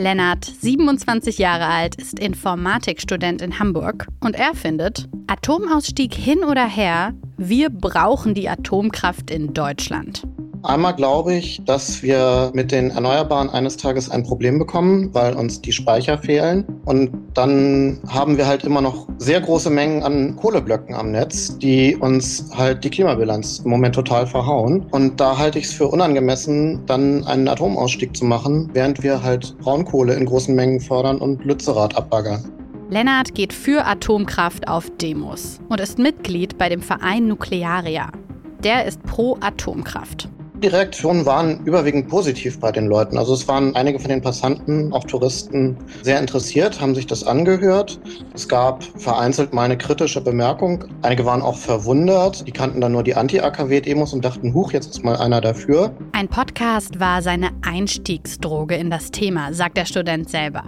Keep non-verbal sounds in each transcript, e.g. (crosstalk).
Lennart, 27 Jahre alt, ist Informatikstudent in Hamburg und er findet, Atomausstieg hin oder her, wir brauchen die Atomkraft in Deutschland. Einmal glaube ich, dass wir mit den Erneuerbaren eines Tages ein Problem bekommen, weil uns die Speicher fehlen. Und dann haben wir halt immer noch sehr große Mengen an Kohleblöcken am Netz, die uns halt die Klimabilanz im Moment total verhauen. Und da halte ich es für unangemessen, dann einen Atomausstieg zu machen, während wir halt Braunkohle in großen Mengen fördern und Lützerath abbaggern. Lennart geht für Atomkraft auf Demos und ist Mitglied bei dem Verein Nuklearia. Der ist pro Atomkraft. Die Reaktionen waren überwiegend positiv bei den Leuten. Also es waren einige von den Passanten, auch Touristen, sehr interessiert, haben sich das angehört. Es gab vereinzelt mal eine kritische Bemerkung. Einige waren auch verwundert. Die kannten dann nur die Anti-AKW-Demos und dachten, huch, jetzt ist mal einer dafür. Ein Podcast war seine Einstiegsdroge in das Thema, sagt der Student selber.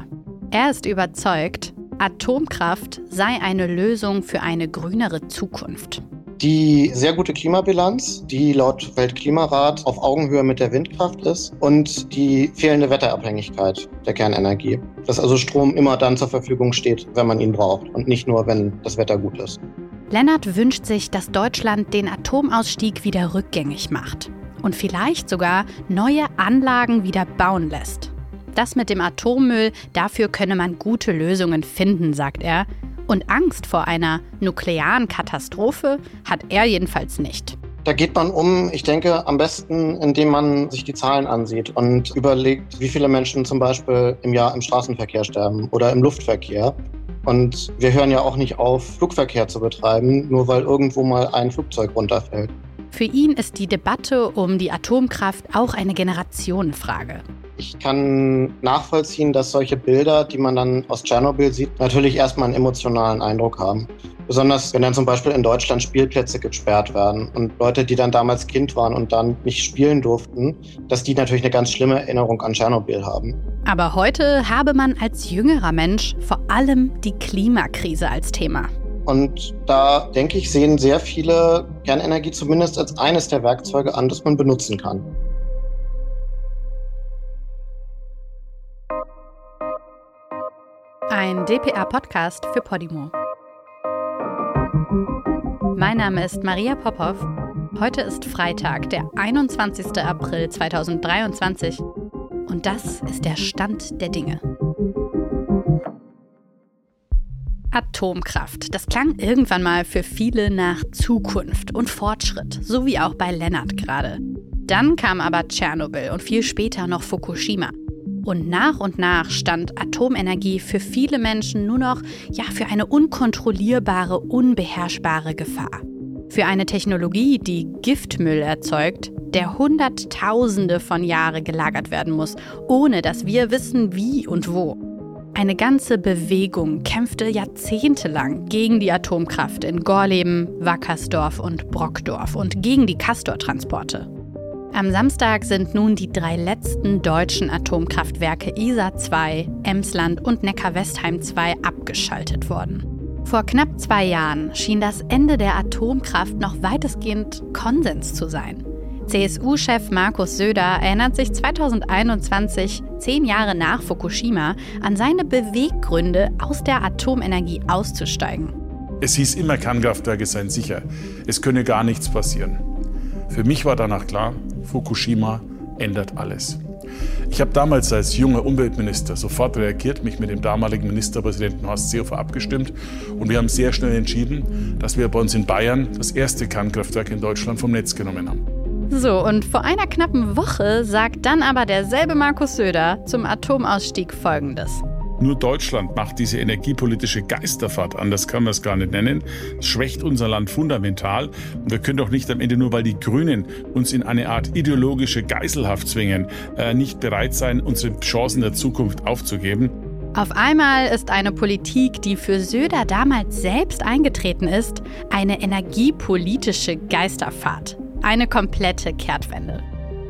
Er ist überzeugt, Atomkraft sei eine Lösung für eine grünere Zukunft die sehr gute Klimabilanz, die laut Weltklimarat auf Augenhöhe mit der Windkraft ist und die fehlende Wetterabhängigkeit der Kernenergie. Dass also Strom immer dann zur Verfügung steht, wenn man ihn braucht und nicht nur, wenn das Wetter gut ist. Lennart wünscht sich, dass Deutschland den Atomausstieg wieder rückgängig macht und vielleicht sogar neue Anlagen wieder bauen lässt. Das mit dem Atommüll, dafür könne man gute Lösungen finden, sagt er. Und Angst vor einer nuklearen Katastrophe hat er jedenfalls nicht. Da geht man um, ich denke, am besten, indem man sich die Zahlen ansieht und überlegt, wie viele Menschen zum Beispiel im Jahr im Straßenverkehr sterben oder im Luftverkehr. Und wir hören ja auch nicht auf, Flugverkehr zu betreiben, nur weil irgendwo mal ein Flugzeug runterfällt. Für ihn ist die Debatte um die Atomkraft auch eine Generationenfrage. Ich kann nachvollziehen, dass solche Bilder, die man dann aus Tschernobyl sieht, natürlich erstmal einen emotionalen Eindruck haben. Besonders wenn dann zum Beispiel in Deutschland Spielplätze gesperrt werden und Leute, die dann damals Kind waren und dann nicht spielen durften, dass die natürlich eine ganz schlimme Erinnerung an Tschernobyl haben. Aber heute habe man als jüngerer Mensch vor allem die Klimakrise als Thema. Und da denke ich, sehen sehr viele Kernenergie zumindest als eines der Werkzeuge an, das man benutzen kann. Ein DPA-Podcast für Podimo. Mein Name ist Maria Popov. Heute ist Freitag, der 21. April 2023. Und das ist der Stand der Dinge. Atomkraft. Das klang irgendwann mal für viele nach Zukunft und Fortschritt, so wie auch bei Lennart gerade. Dann kam aber Tschernobyl und viel später noch Fukushima. Und nach und nach stand Atomenergie für viele Menschen nur noch ja, für eine unkontrollierbare, unbeherrschbare Gefahr. Für eine Technologie, die Giftmüll erzeugt, der Hunderttausende von Jahren gelagert werden muss, ohne dass wir wissen, wie und wo. Eine ganze Bewegung kämpfte jahrzehntelang gegen die Atomkraft in Gorleben, Wackersdorf und Brockdorf und gegen die Castortransporte. Am Samstag sind nun die drei letzten deutschen Atomkraftwerke ISA 2, Emsland und Neckar-Westheim 2 abgeschaltet worden. Vor knapp zwei Jahren schien das Ende der Atomkraft noch weitestgehend Konsens zu sein. CSU-Chef Markus Söder erinnert sich 2021, zehn Jahre nach Fukushima, an seine Beweggründe, aus der Atomenergie auszusteigen. Es hieß immer, Kernkraftwerke seien sicher. Es könne gar nichts passieren. Für mich war danach klar, Fukushima ändert alles. Ich habe damals als junger Umweltminister sofort reagiert, mich mit dem damaligen Ministerpräsidenten Horst Seehofer abgestimmt und wir haben sehr schnell entschieden, dass wir bei uns in Bayern das erste Kernkraftwerk in Deutschland vom Netz genommen haben. So, und vor einer knappen Woche sagt dann aber derselbe Markus Söder zum Atomausstieg Folgendes. Nur Deutschland macht diese energiepolitische Geisterfahrt, anders kann man es gar nicht nennen. Es schwächt unser Land fundamental. Und wir können doch nicht am Ende nur, weil die Grünen uns in eine Art ideologische Geiselhaft zwingen, äh, nicht bereit sein, unsere Chancen der Zukunft aufzugeben. Auf einmal ist eine Politik, die für Söder damals selbst eingetreten ist, eine energiepolitische Geisterfahrt. Eine komplette Kehrtwende.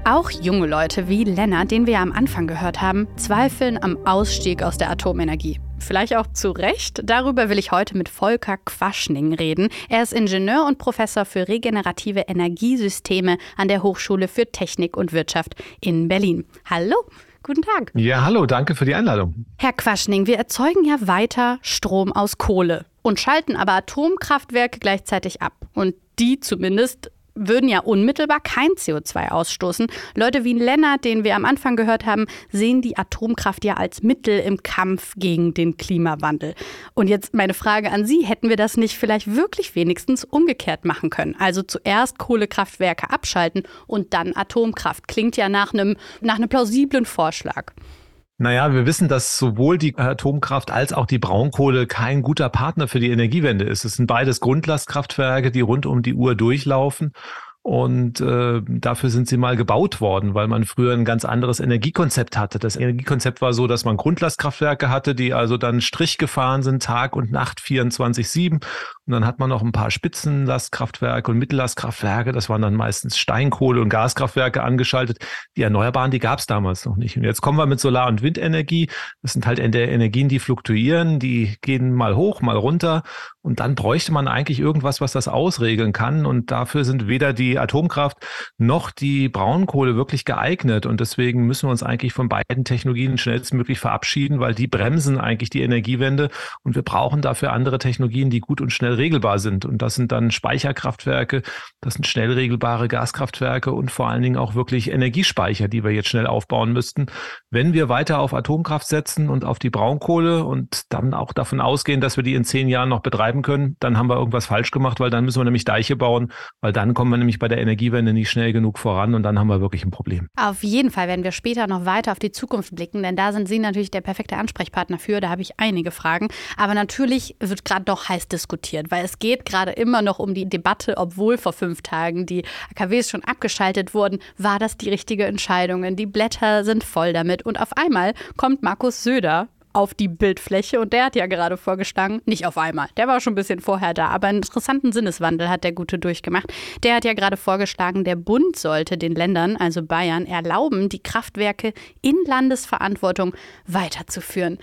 Auch junge Leute wie Lennart, den wir ja am Anfang gehört haben, zweifeln am Ausstieg aus der Atomenergie. Vielleicht auch zu Recht. Darüber will ich heute mit Volker Quaschning reden. Er ist Ingenieur und Professor für regenerative Energiesysteme an der Hochschule für Technik und Wirtschaft in Berlin. Hallo. Guten Tag. Ja, hallo, danke für die Einladung. Herr Quaschning, wir erzeugen ja weiter Strom aus Kohle und schalten aber Atomkraftwerke gleichzeitig ab. Und die zumindest würden ja unmittelbar kein CO2 ausstoßen. Leute wie Lennart, den wir am Anfang gehört haben, sehen die Atomkraft ja als Mittel im Kampf gegen den Klimawandel. Und jetzt meine Frage an Sie, hätten wir das nicht vielleicht wirklich wenigstens umgekehrt machen können? Also zuerst Kohlekraftwerke abschalten und dann Atomkraft. Klingt ja nach einem, nach einem plausiblen Vorschlag. Naja, wir wissen, dass sowohl die Atomkraft als auch die Braunkohle kein guter Partner für die Energiewende ist. Es sind beides Grundlastkraftwerke, die rund um die Uhr durchlaufen. Und äh, dafür sind sie mal gebaut worden, weil man früher ein ganz anderes Energiekonzept hatte. Das Energiekonzept war so, dass man Grundlastkraftwerke hatte, die also dann Strich gefahren sind, Tag und Nacht 24-7. Und dann hat man noch ein paar Spitzenlastkraftwerke und Mittellastkraftwerke. Das waren dann meistens Steinkohle- und Gaskraftwerke angeschaltet. Die Erneuerbaren, die gab es damals noch nicht. Und jetzt kommen wir mit Solar- und Windenergie. Das sind halt Energien, die fluktuieren, die gehen mal hoch, mal runter. Und dann bräuchte man eigentlich irgendwas, was das ausregeln kann. Und dafür sind weder die Atomkraft noch die Braunkohle wirklich geeignet. Und deswegen müssen wir uns eigentlich von beiden Technologien schnellstmöglich verabschieden, weil die bremsen eigentlich die Energiewende. Und wir brauchen dafür andere Technologien, die gut und schnell regelbar sind. Und das sind dann Speicherkraftwerke, das sind schnell regelbare Gaskraftwerke und vor allen Dingen auch wirklich Energiespeicher, die wir jetzt schnell aufbauen müssten. Wenn wir weiter auf Atomkraft setzen und auf die Braunkohle und dann auch davon ausgehen, dass wir die in zehn Jahren noch betreiben können, dann haben wir irgendwas falsch gemacht, weil dann müssen wir nämlich Deiche bauen, weil dann kommen wir nämlich bei der Energiewende nicht schnell genug voran und dann haben wir wirklich ein Problem. Auf jeden Fall werden wir später noch weiter auf die Zukunft blicken, denn da sind Sie natürlich der perfekte Ansprechpartner für. Da habe ich einige Fragen. Aber natürlich wird gerade doch heiß diskutiert, weil es geht gerade immer noch um die Debatte, obwohl vor fünf Tagen die AKWs schon abgeschaltet wurden, war das die richtige Entscheidung? Die Blätter sind voll damit und auf einmal kommt Markus Söder auf die Bildfläche und der hat ja gerade vorgeschlagen, nicht auf einmal, der war schon ein bisschen vorher da, aber einen interessanten Sinneswandel hat der Gute durchgemacht. Der hat ja gerade vorgeschlagen, der Bund sollte den Ländern, also Bayern, erlauben, die Kraftwerke in Landesverantwortung weiterzuführen.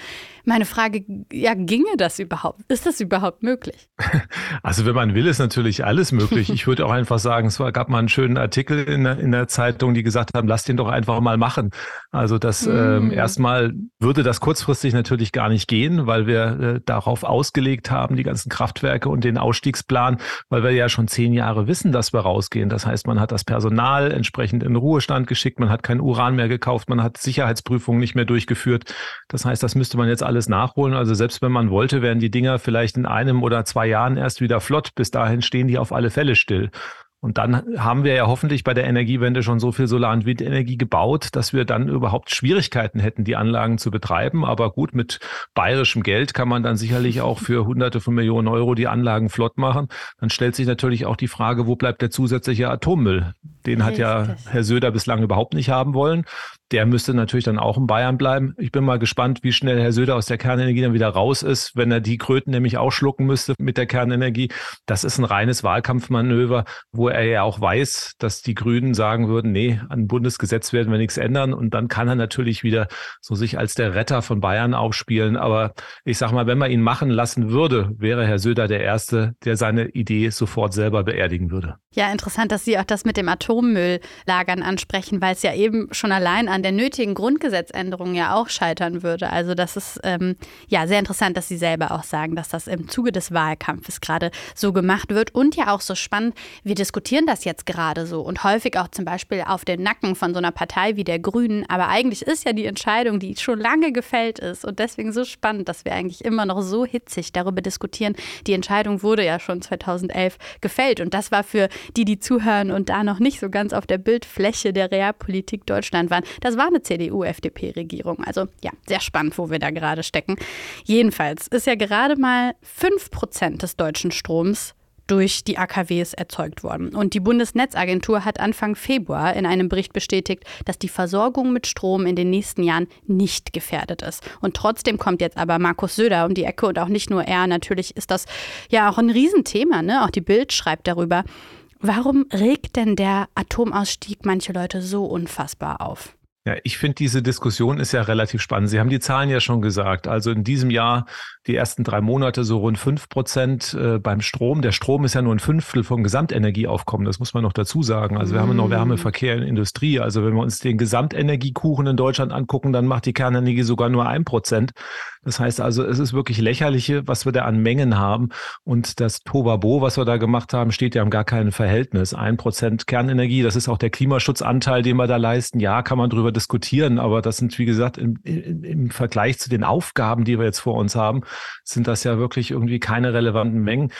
Meine Frage, ja, ginge das überhaupt? Ist das überhaupt möglich? (laughs) Also wenn man will, ist natürlich alles möglich. Ich würde auch einfach sagen, es gab mal einen schönen Artikel in der, in der Zeitung, die gesagt haben, lass den doch einfach mal machen. Also das mm. ähm, erstmal würde das kurzfristig natürlich gar nicht gehen, weil wir äh, darauf ausgelegt haben, die ganzen Kraftwerke und den Ausstiegsplan, weil wir ja schon zehn Jahre wissen, dass wir rausgehen. Das heißt, man hat das Personal entsprechend in Ruhestand geschickt, man hat kein Uran mehr gekauft, man hat Sicherheitsprüfungen nicht mehr durchgeführt. Das heißt, das müsste man jetzt alles nachholen. Also selbst wenn man wollte, wären die Dinger vielleicht in einem oder zwei Jahren erst wieder flott. Bis dahin stehen die auf alle Fälle still. Und dann haben wir ja hoffentlich bei der Energiewende schon so viel Solar- und Windenergie gebaut, dass wir dann überhaupt Schwierigkeiten hätten, die Anlagen zu betreiben. Aber gut, mit bayerischem Geld kann man dann sicherlich auch für Hunderte von Millionen Euro die Anlagen flott machen. Dann stellt sich natürlich auch die Frage, wo bleibt der zusätzliche Atommüll? Den hat ja Herr Söder bislang überhaupt nicht haben wollen. Der müsste natürlich dann auch in Bayern bleiben. Ich bin mal gespannt, wie schnell Herr Söder aus der Kernenergie dann wieder raus ist, wenn er die Kröten nämlich auch schlucken müsste mit der Kernenergie. Das ist ein reines Wahlkampfmanöver, wo er ja auch weiß, dass die Grünen sagen würden, nee, an Bundesgesetz werden wir nichts ändern. Und dann kann er natürlich wieder so sich als der Retter von Bayern aufspielen. Aber ich sag mal, wenn man ihn machen lassen würde, wäre Herr Söder der Erste, der seine Idee sofort selber beerdigen würde. Ja, interessant, dass Sie auch das mit dem Atommülllagern ansprechen, weil es ja eben schon allein an der nötigen Grundgesetzänderung ja auch scheitern würde. Also das ist ähm, ja sehr interessant, dass Sie selber auch sagen, dass das im Zuge des Wahlkampfes gerade so gemacht wird und ja auch so spannend. Wir diskutieren das jetzt gerade so und häufig auch zum Beispiel auf den Nacken von so einer Partei wie der Grünen. Aber eigentlich ist ja die Entscheidung, die schon lange gefällt ist und deswegen so spannend, dass wir eigentlich immer noch so hitzig darüber diskutieren. Die Entscheidung wurde ja schon 2011 gefällt und das war für die, die zuhören und da noch nicht so ganz auf der Bildfläche der Realpolitik Deutschland waren. Das war eine CDU-FDP-Regierung. Also ja, sehr spannend, wo wir da gerade stecken. Jedenfalls ist ja gerade mal 5 Prozent des deutschen Stroms durch die AKWs erzeugt worden. Und die Bundesnetzagentur hat Anfang Februar in einem Bericht bestätigt, dass die Versorgung mit Strom in den nächsten Jahren nicht gefährdet ist. Und trotzdem kommt jetzt aber Markus Söder um die Ecke und auch nicht nur er. Natürlich ist das ja auch ein Riesenthema. Ne? Auch die Bild schreibt darüber. Warum regt denn der Atomausstieg manche Leute so unfassbar auf? Ja, ich finde, diese Diskussion ist ja relativ spannend. Sie haben die Zahlen ja schon gesagt. Also in diesem Jahr die ersten drei Monate so rund fünf Prozent äh, beim Strom. Der Strom ist ja nur ein Fünftel vom Gesamtenergieaufkommen. Das muss man noch dazu sagen. Also wir mm. haben noch Wärmeverkehr in Industrie. Also wenn wir uns den Gesamtenergiekuchen in Deutschland angucken, dann macht die Kernenergie sogar nur ein Prozent. Das heißt also, es ist wirklich lächerliche, was wir da an Mengen haben. Und das Tobabo, was wir da gemacht haben, steht ja im gar keinem Verhältnis. Ein Prozent Kernenergie, das ist auch der Klimaschutzanteil, den wir da leisten. Ja, kann man drüber diskutieren, aber das sind, wie gesagt, im, im, im Vergleich zu den Aufgaben, die wir jetzt vor uns haben, sind das ja wirklich irgendwie keine relevanten Mengen.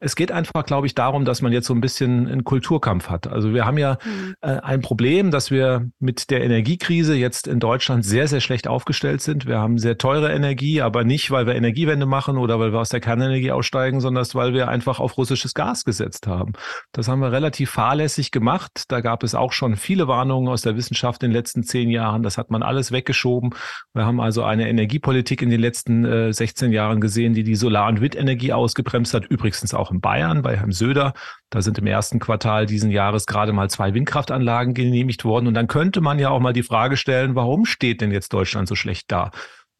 Es geht einfach, glaube ich, darum, dass man jetzt so ein bisschen einen Kulturkampf hat. Also wir haben ja mhm. äh, ein Problem, dass wir mit der Energiekrise jetzt in Deutschland sehr, sehr schlecht aufgestellt sind. Wir haben sehr teure Energie, aber nicht, weil wir Energiewende machen oder weil wir aus der Kernenergie aussteigen, sondern weil wir einfach auf russisches Gas gesetzt haben. Das haben wir relativ fahrlässig gemacht. Da gab es auch schon viele Warnungen aus der Wissenschaft in den letzten zehn Jahren. Das hat man alles weggeschoben. Wir haben also eine Energiepolitik in den letzten äh, 16 Jahren gesehen, die die Solar- und Windenergie ausgebremst hat. Übrigens auch auch in Bayern bei Herrn Söder. Da sind im ersten Quartal diesen Jahres gerade mal zwei Windkraftanlagen genehmigt worden. Und dann könnte man ja auch mal die Frage stellen, warum steht denn jetzt Deutschland so schlecht da?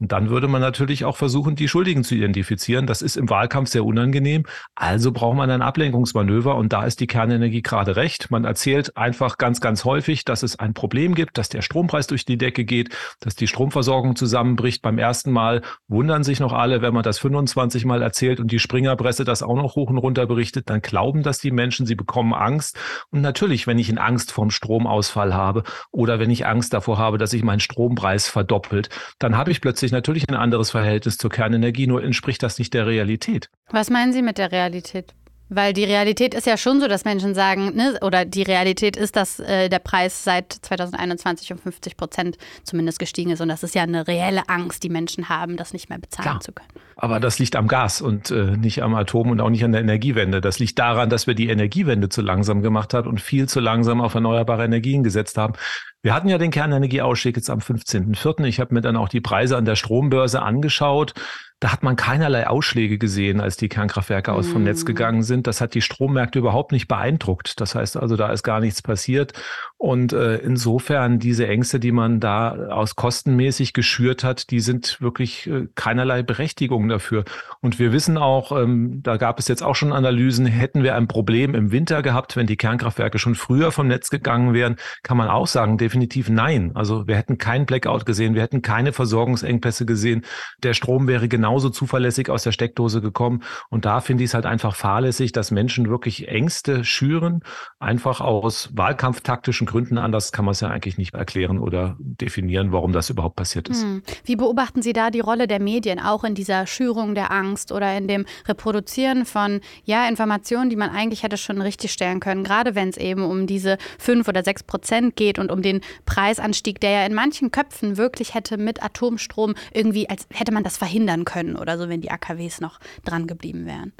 Und dann würde man natürlich auch versuchen, die Schuldigen zu identifizieren. Das ist im Wahlkampf sehr unangenehm. Also braucht man ein Ablenkungsmanöver und da ist die Kernenergie gerade recht. Man erzählt einfach ganz, ganz häufig, dass es ein Problem gibt, dass der Strompreis durch die Decke geht, dass die Stromversorgung zusammenbricht. Beim ersten Mal wundern sich noch alle, wenn man das 25 Mal erzählt und die Springerpresse das auch noch hoch und runter berichtet, dann glauben das die Menschen, sie bekommen Angst. Und natürlich, wenn ich in Angst vorm Stromausfall habe oder wenn ich Angst davor habe, dass sich mein Strompreis verdoppelt, dann habe ich plötzlich natürlich ein anderes Verhältnis zur Kernenergie, nur entspricht das nicht der Realität. Was meinen Sie mit der Realität? Weil die Realität ist ja schon so, dass Menschen sagen, ne, oder die Realität ist, dass äh, der Preis seit 2021 um 50 Prozent zumindest gestiegen ist. Und das ist ja eine reelle Angst, die Menschen haben, das nicht mehr bezahlen Klar. zu können. Aber das liegt am Gas und äh, nicht am Atom und auch nicht an der Energiewende. Das liegt daran, dass wir die Energiewende zu langsam gemacht haben und viel zu langsam auf erneuerbare Energien gesetzt haben. Wir hatten ja den Kernenergieausstieg jetzt am 15.04. Ich habe mir dann auch die Preise an der Strombörse angeschaut. Da hat man keinerlei Ausschläge gesehen, als die Kernkraftwerke aus vom Netz mm. gegangen sind. Das hat die Strommärkte überhaupt nicht beeindruckt. Das heißt also, da ist gar nichts passiert. Und äh, insofern diese Ängste, die man da aus kostenmäßig geschürt hat, die sind wirklich äh, keinerlei Berechtigung dafür. Und wir wissen auch, ähm, da gab es jetzt auch schon Analysen, hätten wir ein Problem im Winter gehabt, wenn die Kernkraftwerke schon früher vom Netz gegangen wären, kann man auch sagen, definitiv nein. Also wir hätten keinen Blackout gesehen, wir hätten keine Versorgungsengpässe gesehen. Der Strom wäre genau genauso zuverlässig aus der Steckdose gekommen. Und da finde ich es halt einfach fahrlässig, dass Menschen wirklich Ängste schüren, einfach aus wahlkampftaktischen Gründen. Anders kann man es ja eigentlich nicht erklären oder definieren, warum das überhaupt passiert ist. Hm. Wie beobachten Sie da die Rolle der Medien auch in dieser Schürung der Angst oder in dem Reproduzieren von ja, Informationen, die man eigentlich hätte schon richtig stellen können, gerade wenn es eben um diese fünf oder sechs Prozent geht und um den Preisanstieg, der ja in manchen Köpfen wirklich hätte mit Atomstrom irgendwie, als hätte man das verhindern können können oder so, wenn die AKWs noch dran geblieben wären.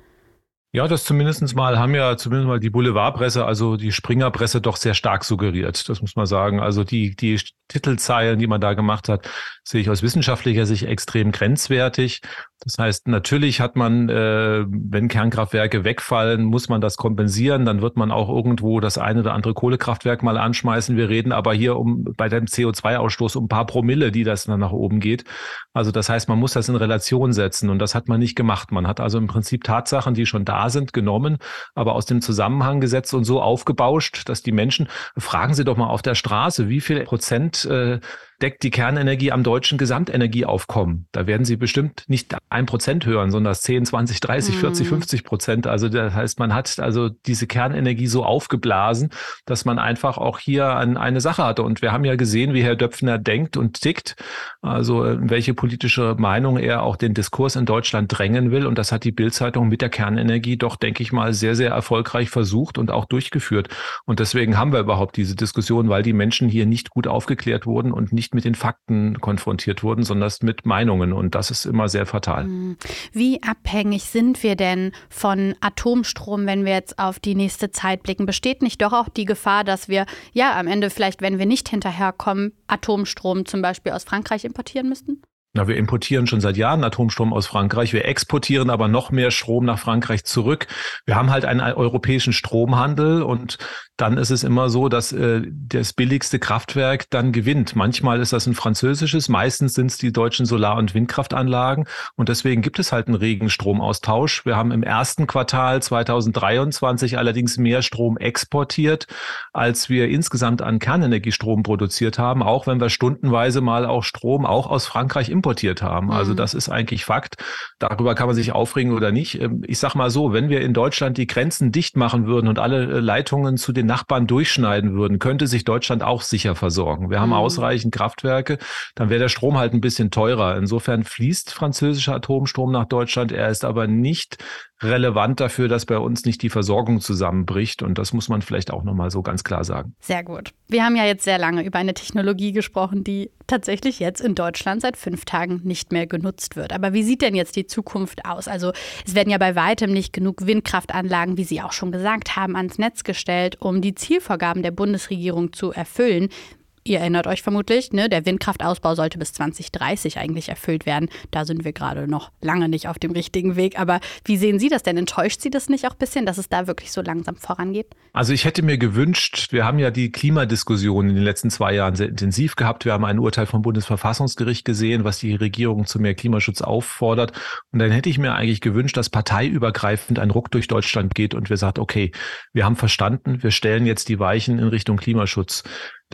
Ja, das zumindest mal haben ja zumindest mal die Boulevardpresse, also die Springerpresse doch sehr stark suggeriert. Das muss man sagen. Also die, die Titelzeilen, die man da gemacht hat, sehe ich aus wissenschaftlicher Sicht extrem grenzwertig. Das heißt, natürlich hat man, äh, wenn Kernkraftwerke wegfallen, muss man das kompensieren. Dann wird man auch irgendwo das eine oder andere Kohlekraftwerk mal anschmeißen. Wir reden aber hier um bei dem CO2-Ausstoß um ein paar Promille, die das dann nach oben geht. Also das heißt, man muss das in Relation setzen und das hat man nicht gemacht. Man hat also im Prinzip Tatsachen, die schon da sind, genommen, aber aus dem Zusammenhang gesetzt und so aufgebauscht, dass die Menschen, fragen Sie doch mal auf der Straße, wie viel Prozent äh, deckt die Kernenergie am deutschen Gesamtenergieaufkommen. Da werden Sie bestimmt nicht ein Prozent hören, sondern 10, 20, 30, mhm. 40, 50 Prozent. Also das heißt, man hat also diese Kernenergie so aufgeblasen, dass man einfach auch hier an eine Sache hatte. Und wir haben ja gesehen, wie Herr Döpfner denkt und tickt, also äh, welche politische Meinung er auch den Diskurs in Deutschland drängen will. Und das hat die Bildzeitung mit der Kernenergie doch, denke ich mal, sehr, sehr erfolgreich versucht und auch durchgeführt. Und deswegen haben wir überhaupt diese Diskussion, weil die Menschen hier nicht gut aufgeklärt wurden und nicht nicht mit den Fakten konfrontiert wurden, sondern mit Meinungen. Und das ist immer sehr fatal. Hm. Wie abhängig sind wir denn von Atomstrom, wenn wir jetzt auf die nächste Zeit blicken? Besteht nicht doch auch die Gefahr, dass wir ja am Ende vielleicht, wenn wir nicht hinterherkommen, Atomstrom zum Beispiel aus Frankreich importieren müssten? Na, wir importieren schon seit Jahren Atomstrom aus Frankreich. Wir exportieren aber noch mehr Strom nach Frankreich zurück. Wir haben halt einen europäischen Stromhandel und dann ist es immer so, dass äh, das billigste Kraftwerk dann gewinnt. Manchmal ist das ein französisches, meistens sind es die deutschen Solar- und Windkraftanlagen und deswegen gibt es halt einen regen Stromaustausch. Wir haben im ersten Quartal 2023 allerdings mehr Strom exportiert, als wir insgesamt an Kernenergiestrom produziert haben, auch wenn wir stundenweise mal auch Strom auch aus Frankreich importiert haben. Also mhm. das ist eigentlich Fakt. Darüber kann man sich aufregen oder nicht. Ähm, ich sag mal so, wenn wir in Deutschland die Grenzen dicht machen würden und alle äh, Leitungen zu den Nachbarn durchschneiden würden, könnte sich Deutschland auch sicher versorgen. Wir haben mhm. ausreichend Kraftwerke, dann wäre der Strom halt ein bisschen teurer. Insofern fließt französischer Atomstrom nach Deutschland. Er ist aber nicht relevant dafür, dass bei uns nicht die Versorgung zusammenbricht. Und das muss man vielleicht auch nochmal so ganz klar sagen. Sehr gut. Wir haben ja jetzt sehr lange über eine Technologie gesprochen, die tatsächlich jetzt in Deutschland seit fünf Tagen nicht mehr genutzt wird. Aber wie sieht denn jetzt die Zukunft aus? Also es werden ja bei weitem nicht genug Windkraftanlagen, wie Sie auch schon gesagt haben, ans Netz gestellt, um die Zielvorgaben der Bundesregierung zu erfüllen. Ihr erinnert euch vermutlich, ne, der Windkraftausbau sollte bis 2030 eigentlich erfüllt werden. Da sind wir gerade noch lange nicht auf dem richtigen Weg. Aber wie sehen Sie das denn? Enttäuscht Sie das nicht auch ein bisschen, dass es da wirklich so langsam vorangeht? Also ich hätte mir gewünscht, wir haben ja die Klimadiskussion in den letzten zwei Jahren sehr intensiv gehabt. Wir haben ein Urteil vom Bundesverfassungsgericht gesehen, was die Regierung zu mehr Klimaschutz auffordert. Und dann hätte ich mir eigentlich gewünscht, dass parteiübergreifend ein Ruck durch Deutschland geht und wir sagt, okay, wir haben verstanden, wir stellen jetzt die Weichen in Richtung Klimaschutz.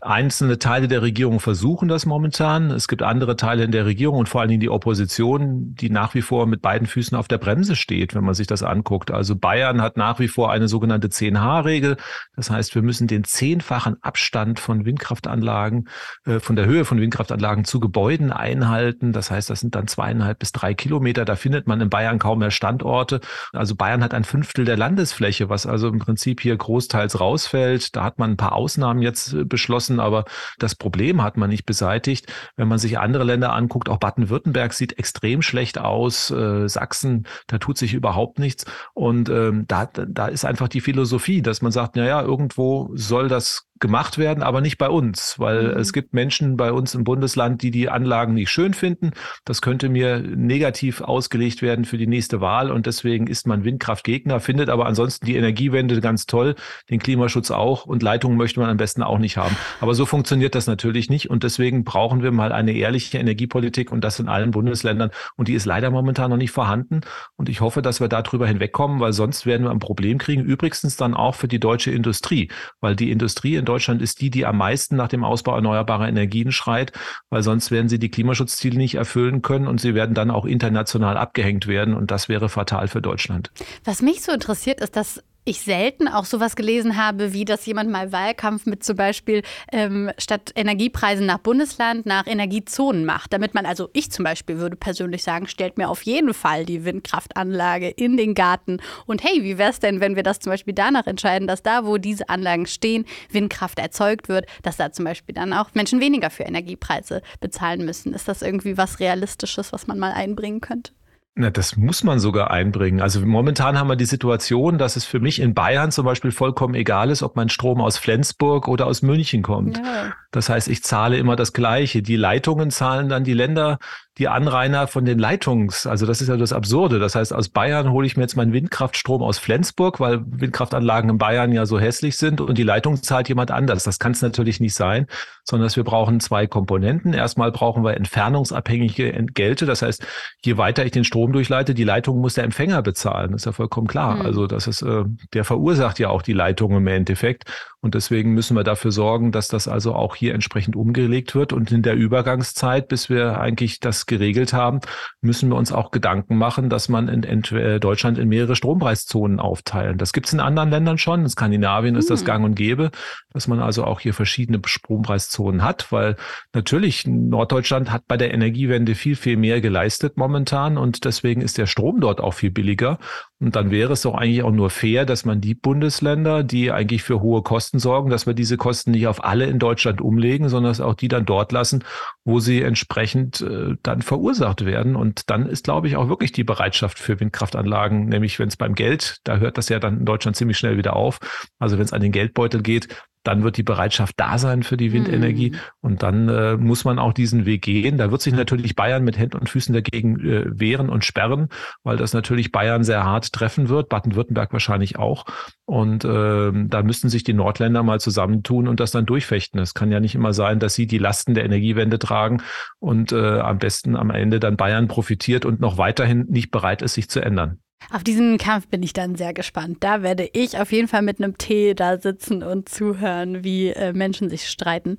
Einzelne Teile der Regierung versuchen das momentan. Es gibt andere Teile in der Regierung und vor allen Dingen die Opposition, die nach wie vor mit beiden Füßen auf der Bremse steht, wenn man sich das anguckt. Also Bayern hat nach wie vor eine sogenannte 10H-Regel. Das heißt, wir müssen den zehnfachen Abstand von Windkraftanlagen, äh, von der Höhe von Windkraftanlagen zu Gebäuden einhalten. Das heißt, das sind dann zweieinhalb bis drei Kilometer. Da findet man in Bayern kaum mehr Standorte. Also Bayern hat ein Fünftel der Landesfläche, was also im Prinzip hier großteils rausfällt. Da hat man ein paar Ausnahmen jetzt äh, beschlossen geschlossen, aber das Problem hat man nicht beseitigt. Wenn man sich andere Länder anguckt, auch Baden-Württemberg sieht extrem schlecht aus, äh, Sachsen, da tut sich überhaupt nichts. Und ähm, da, da ist einfach die Philosophie, dass man sagt, naja, irgendwo soll das gemacht werden, aber nicht bei uns, weil mhm. es gibt Menschen bei uns im Bundesland, die die Anlagen nicht schön finden. Das könnte mir negativ ausgelegt werden für die nächste Wahl und deswegen ist man Windkraftgegner, findet aber ansonsten die Energiewende ganz toll, den Klimaschutz auch und Leitungen möchte man am besten auch nicht haben. Aber so funktioniert das natürlich nicht und deswegen brauchen wir mal eine ehrliche Energiepolitik und das in allen Bundesländern und die ist leider momentan noch nicht vorhanden und ich hoffe, dass wir darüber hinwegkommen, weil sonst werden wir ein Problem kriegen. Übrigens dann auch für die deutsche Industrie, weil die Industrie in Deutschland ist die, die am meisten nach dem Ausbau erneuerbarer Energien schreit, weil sonst werden sie die Klimaschutzziele nicht erfüllen können und sie werden dann auch international abgehängt werden und das wäre fatal für Deutschland. Was mich so interessiert, ist, dass ich selten auch sowas gelesen habe, wie dass jemand mal Wahlkampf mit zum Beispiel ähm, statt Energiepreisen nach Bundesland nach Energiezonen macht. Damit man, also ich zum Beispiel würde persönlich sagen, stellt mir auf jeden Fall die Windkraftanlage in den Garten. Und hey, wie wäre es denn, wenn wir das zum Beispiel danach entscheiden, dass da, wo diese Anlagen stehen, Windkraft erzeugt wird, dass da zum Beispiel dann auch Menschen weniger für Energiepreise bezahlen müssen? Ist das irgendwie was Realistisches, was man mal einbringen könnte? Na, das muss man sogar einbringen. Also momentan haben wir die Situation, dass es für mich in Bayern zum Beispiel vollkommen egal ist, ob mein Strom aus Flensburg oder aus München kommt. Ja. Das heißt, ich zahle immer das Gleiche. Die Leitungen zahlen dann die Länder die Anrainer von den Leitungs, also das ist ja das Absurde. Das heißt, aus Bayern hole ich mir jetzt meinen Windkraftstrom aus Flensburg, weil Windkraftanlagen in Bayern ja so hässlich sind und die Leitung zahlt jemand anders. Das kann es natürlich nicht sein, sondern dass wir brauchen zwei Komponenten. Erstmal brauchen wir entfernungsabhängige Entgelte. Das heißt, je weiter ich den Strom durchleite, die Leitung muss der Empfänger bezahlen. Das ist ja vollkommen klar. Mhm. Also das ist, äh, der verursacht ja auch die Leitung im Endeffekt. Und deswegen müssen wir dafür sorgen, dass das also auch hier entsprechend umgelegt wird. Und in der Übergangszeit, bis wir eigentlich das geregelt haben, müssen wir uns auch Gedanken machen, dass man in, in äh, Deutschland in mehrere Strompreiszonen aufteilen. Das gibt es in anderen Ländern schon. In Skandinavien ist das hm. gang und gäbe, dass man also auch hier verschiedene Strompreiszonen hat, weil natürlich Norddeutschland hat bei der Energiewende viel, viel mehr geleistet momentan und deswegen ist der Strom dort auch viel billiger. Und dann wäre es doch eigentlich auch nur fair, dass man die Bundesländer, die eigentlich für hohe Kosten sorgen, dass wir diese Kosten nicht auf alle in Deutschland umlegen, sondern dass auch die dann dort lassen, wo sie entsprechend äh, dann verursacht werden. Und dann ist, glaube ich, auch wirklich die Bereitschaft für Windkraftanlagen, nämlich wenn es beim Geld, da hört das ja dann in Deutschland ziemlich schnell wieder auf. Also wenn es an den Geldbeutel geht, dann wird die Bereitschaft da sein für die Windenergie mhm. und dann äh, muss man auch diesen Weg gehen. Da wird sich natürlich Bayern mit Händen und Füßen dagegen äh, wehren und sperren, weil das natürlich Bayern sehr hart treffen wird, Baden-Württemberg wahrscheinlich auch. Und äh, da müssten sich die Nordländer mal zusammentun und das dann durchfechten. Es kann ja nicht immer sein, dass sie die Lasten der Energiewende tragen und äh, am besten am Ende dann Bayern profitiert und noch weiterhin nicht bereit ist, sich zu ändern. Auf diesen Kampf bin ich dann sehr gespannt. Da werde ich auf jeden Fall mit einem Tee da sitzen und zuhören, wie äh, Menschen sich streiten.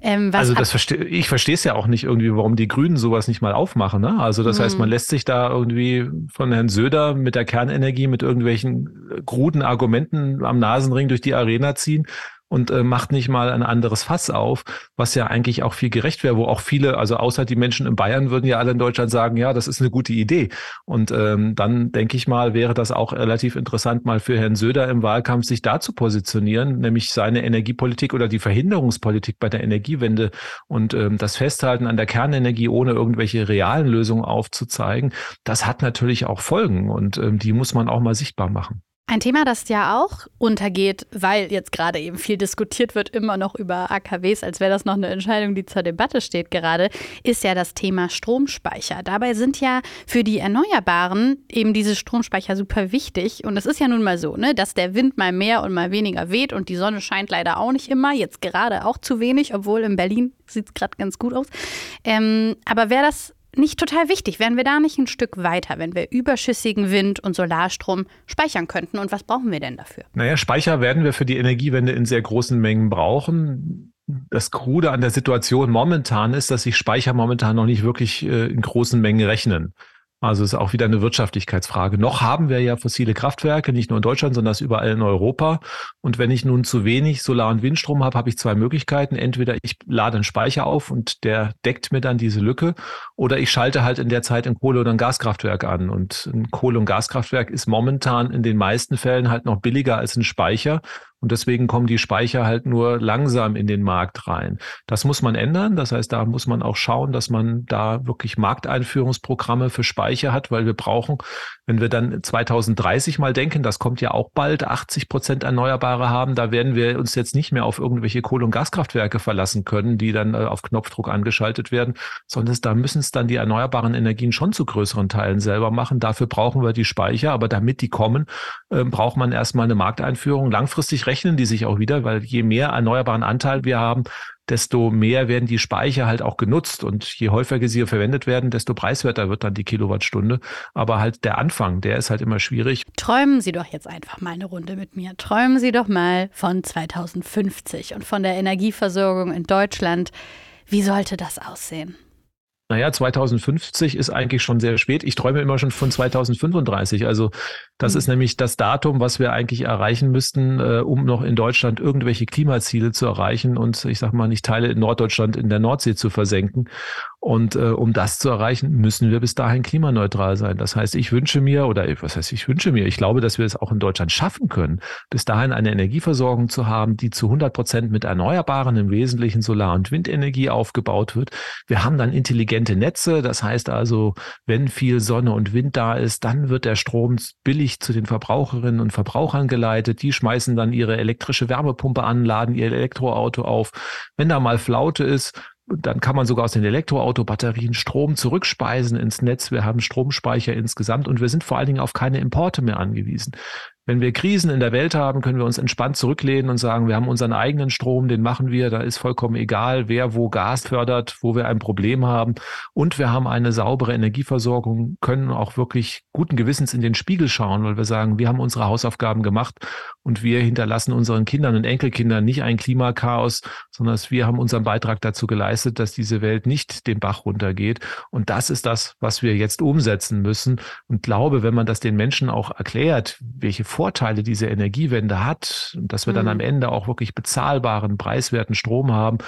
Ähm, also das verste ich verstehe es ja auch nicht irgendwie, warum die Grünen sowas nicht mal aufmachen. Ne? Also das mhm. heißt, man lässt sich da irgendwie von Herrn Söder mit der Kernenergie, mit irgendwelchen äh, kruden Argumenten am Nasenring durch die Arena ziehen und äh, macht nicht mal ein anderes Fass auf, was ja eigentlich auch viel gerecht wäre, wo auch viele, also außer die Menschen in Bayern würden ja alle in Deutschland sagen, ja, das ist eine gute Idee. Und ähm, dann denke ich mal, wäre das auch relativ interessant, mal für Herrn Söder im Wahlkampf sich da zu positionieren, nämlich seine Energiepolitik oder die Verhinderungspolitik bei der Energiewende und ähm, das Festhalten an der Kernenergie ohne irgendwelche realen Lösungen aufzuzeigen, das hat natürlich auch Folgen und ähm, die muss man auch mal sichtbar machen. Ein Thema, das ja auch untergeht, weil jetzt gerade eben viel diskutiert wird, immer noch über AKWs, als wäre das noch eine Entscheidung, die zur Debatte steht gerade, ist ja das Thema Stromspeicher. Dabei sind ja für die Erneuerbaren eben diese Stromspeicher super wichtig. Und es ist ja nun mal so, ne, dass der Wind mal mehr und mal weniger weht und die Sonne scheint leider auch nicht immer, jetzt gerade auch zu wenig, obwohl in Berlin sieht es gerade ganz gut aus. Ähm, aber wäre das nicht total wichtig? Wären wir da nicht ein Stück weiter, wenn wir überschüssigen Wind- und Solarstrom speichern könnten? Und was brauchen wir denn dafür? Naja, Speicher werden wir für die Energiewende in sehr großen Mengen brauchen. Das Krude an der Situation momentan ist, dass sich Speicher momentan noch nicht wirklich äh, in großen Mengen rechnen. Also ist auch wieder eine Wirtschaftlichkeitsfrage. Noch haben wir ja fossile Kraftwerke, nicht nur in Deutschland, sondern das überall in Europa. Und wenn ich nun zu wenig Solar- und Windstrom habe, habe ich zwei Möglichkeiten. Entweder ich lade einen Speicher auf und der deckt mir dann diese Lücke, oder ich schalte halt in der Zeit ein Kohle- oder ein Gaskraftwerk an. Und ein Kohle- und Gaskraftwerk ist momentan in den meisten Fällen halt noch billiger als ein Speicher. Und deswegen kommen die Speicher halt nur langsam in den Markt rein. Das muss man ändern. Das heißt, da muss man auch schauen, dass man da wirklich Markteinführungsprogramme für Speicher hat, weil wir brauchen, wenn wir dann 2030 mal denken, das kommt ja auch bald, 80 Prozent Erneuerbare haben, da werden wir uns jetzt nicht mehr auf irgendwelche Kohle- und Gaskraftwerke verlassen können, die dann äh, auf Knopfdruck angeschaltet werden, sondern da müssen es dann die erneuerbaren Energien schon zu größeren Teilen selber machen. Dafür brauchen wir die Speicher, aber damit die kommen, äh, braucht man erstmal eine Markteinführung. Langfristig rechnen die sich auch wieder, weil je mehr erneuerbaren Anteil wir haben, desto mehr werden die Speicher halt auch genutzt. Und je häufiger sie verwendet werden, desto preiswerter wird dann die Kilowattstunde. Aber halt der Anfang, der ist halt immer schwierig. Träumen Sie doch jetzt einfach mal eine Runde mit mir. Träumen Sie doch mal von 2050 und von der Energieversorgung in Deutschland. Wie sollte das aussehen? Naja, 2050 ist eigentlich schon sehr spät. Ich träume immer schon von 2035. Also das mhm. ist nämlich das Datum, was wir eigentlich erreichen müssten, äh, um noch in Deutschland irgendwelche Klimaziele zu erreichen und ich sag mal nicht Teile in Norddeutschland in der Nordsee zu versenken. Und äh, um das zu erreichen, müssen wir bis dahin klimaneutral sein. Das heißt, ich wünsche mir, oder was heißt, ich wünsche mir, ich glaube, dass wir es auch in Deutschland schaffen können, bis dahin eine Energieversorgung zu haben, die zu 100 Prozent mit Erneuerbaren, im Wesentlichen Solar- und Windenergie aufgebaut wird. Wir haben dann intelligente Netze. Das heißt also, wenn viel Sonne und Wind da ist, dann wird der Strom billig zu den Verbraucherinnen und Verbrauchern geleitet. Die schmeißen dann ihre elektrische Wärmepumpe an, laden ihr Elektroauto auf. Wenn da mal Flaute ist, dann kann man sogar aus den Elektroautobatterien Strom zurückspeisen ins Netz. Wir haben Stromspeicher insgesamt und wir sind vor allen Dingen auf keine Importe mehr angewiesen. Wenn wir Krisen in der Welt haben, können wir uns entspannt zurücklehnen und sagen, wir haben unseren eigenen Strom, den machen wir, da ist vollkommen egal, wer wo Gas fördert, wo wir ein Problem haben. Und wir haben eine saubere Energieversorgung, können auch wirklich guten Gewissens in den Spiegel schauen, weil wir sagen, wir haben unsere Hausaufgaben gemacht und wir hinterlassen unseren Kindern und Enkelkindern nicht ein Klimakaos, sondern wir haben unseren Beitrag dazu geleistet, dass diese Welt nicht den Bach runtergeht. Und das ist das, was wir jetzt umsetzen müssen. Und glaube, wenn man das den Menschen auch erklärt, welche Vorteile diese Energiewende hat und dass wir dann am mhm. Ende auch wirklich bezahlbaren, preiswerten Strom haben,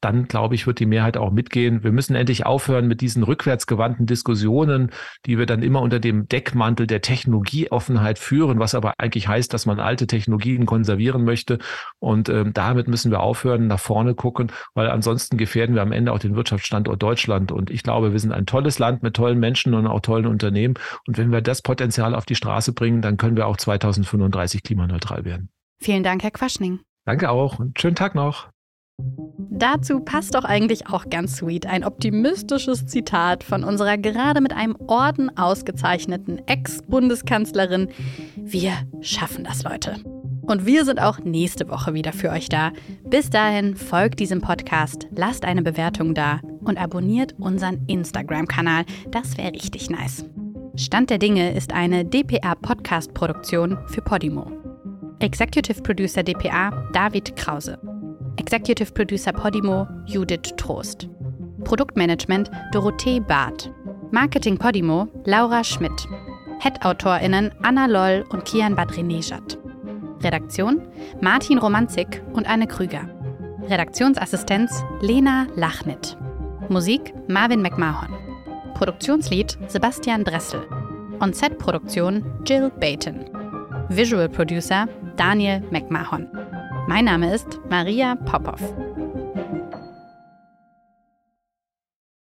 dann glaube ich, wird die Mehrheit auch mitgehen. Wir müssen endlich aufhören mit diesen rückwärtsgewandten Diskussionen, die wir dann immer unter dem Deckmantel der Technologieoffenheit führen, was aber eigentlich heißt, dass man alte Technologien konservieren möchte. Und ähm, damit müssen wir aufhören, nach vorne gucken, weil ansonsten gefährden wir am Ende auch den Wirtschaftsstandort Deutschland. Und ich glaube, wir sind ein tolles Land mit tollen Menschen und auch tollen Unternehmen. Und wenn wir das Potenzial auf die Straße bringen, dann können wir auch 2035 klimaneutral werden. Vielen Dank, Herr Quaschning. Danke auch und schönen Tag noch. Dazu passt doch eigentlich auch ganz sweet ein optimistisches Zitat von unserer gerade mit einem Orden ausgezeichneten Ex-Bundeskanzlerin. Wir schaffen das, Leute. Und wir sind auch nächste Woche wieder für euch da. Bis dahin folgt diesem Podcast, lasst eine Bewertung da und abonniert unseren Instagram-Kanal. Das wäre richtig nice. Stand der Dinge ist eine DPA-Podcast-Produktion für Podimo. Executive Producer DPA David Krause. Executive Producer Podimo Judith Trost. Produktmanagement Dorothee Barth. Marketing Podimo Laura Schmidt. Head-AutorInnen Anna Loll und Kian Badrinejad. Redaktion Martin Romanzik und Anne Krüger. Redaktionsassistenz Lena Lachnit. Musik Marvin McMahon. Produktionslied Sebastian Dressel. On-Set-Produktion Jill Bayton. Visual Producer Daniel McMahon. Mein Name ist Maria Popov.